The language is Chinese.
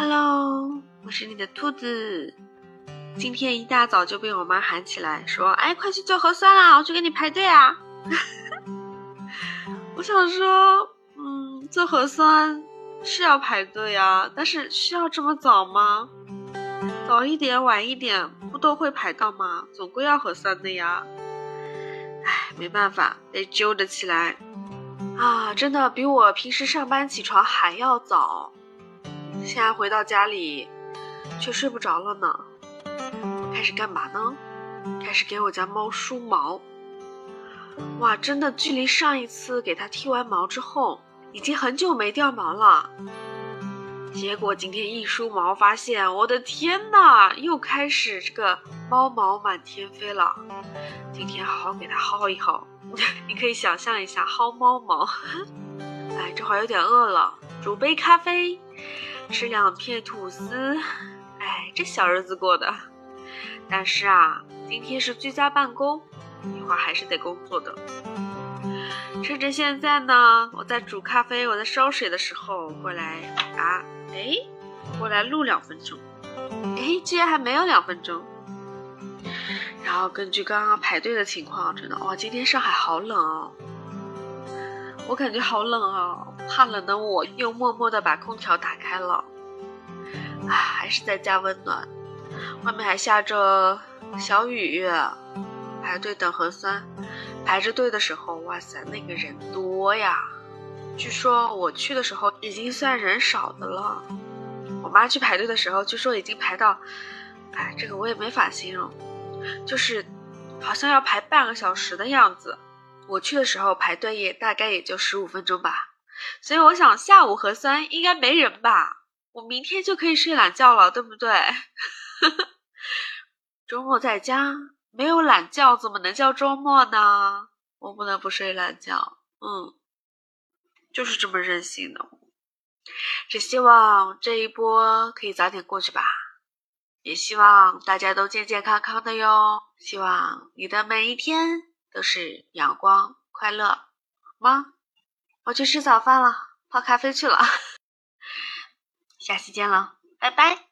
Hello，我是你的兔子。今天一大早就被我妈喊起来，说：“哎，快去做核酸啦，我去给你排队啊！” 我想说，嗯，做核酸是要排队啊，但是需要这么早吗？早一点、晚一点，不都会排到吗？总归要核酸的呀。哎，没办法，得揪着起来。啊，真的比我平时上班起床还要早。现在回到家里，却睡不着了呢。开始干嘛呢？开始给我家猫梳毛。哇，真的，距离上一次给它剃完毛之后，已经很久没掉毛了。结果今天一梳毛，发现我的天呐，又开始这个猫毛满天飞了。今天好好给它薅一薅，你可以想象一下薅猫毛。哎，这会儿有点饿了，煮杯咖啡，吃两片吐司。哎，这小日子过的。但是啊，今天是居家办公，一会儿还是得工作的。趁着现在呢，我在煮咖啡，我在烧水的时候过来啊，哎，过来录两分钟，哎，居然还没有两分钟。然后根据刚刚排队的情况，真的哇，今天上海好冷哦，我感觉好冷啊，怕冷的我又默默的把空调打开了，啊，还是在家温暖。外面还下着小雨，排队等核酸，排着队的时候，哇塞，那个人多呀！据说我去的时候已经算人少的了。我妈去排队的时候，据说已经排到，哎，这个我也没法形容，就是好像要排半个小时的样子。我去的时候排队也大概也就十五分钟吧，所以我想下午核酸应该没人吧，我明天就可以睡懒觉了，对不对？周末在家没有懒觉，怎么能叫周末呢？我不能不睡懒觉，嗯，就是这么任性的。只希望这一波可以早点过去吧，也希望大家都健健康康的哟。希望你的每一天都是阳光快乐，好吗？我去吃早饭了，泡咖啡去了。下期见了，拜拜。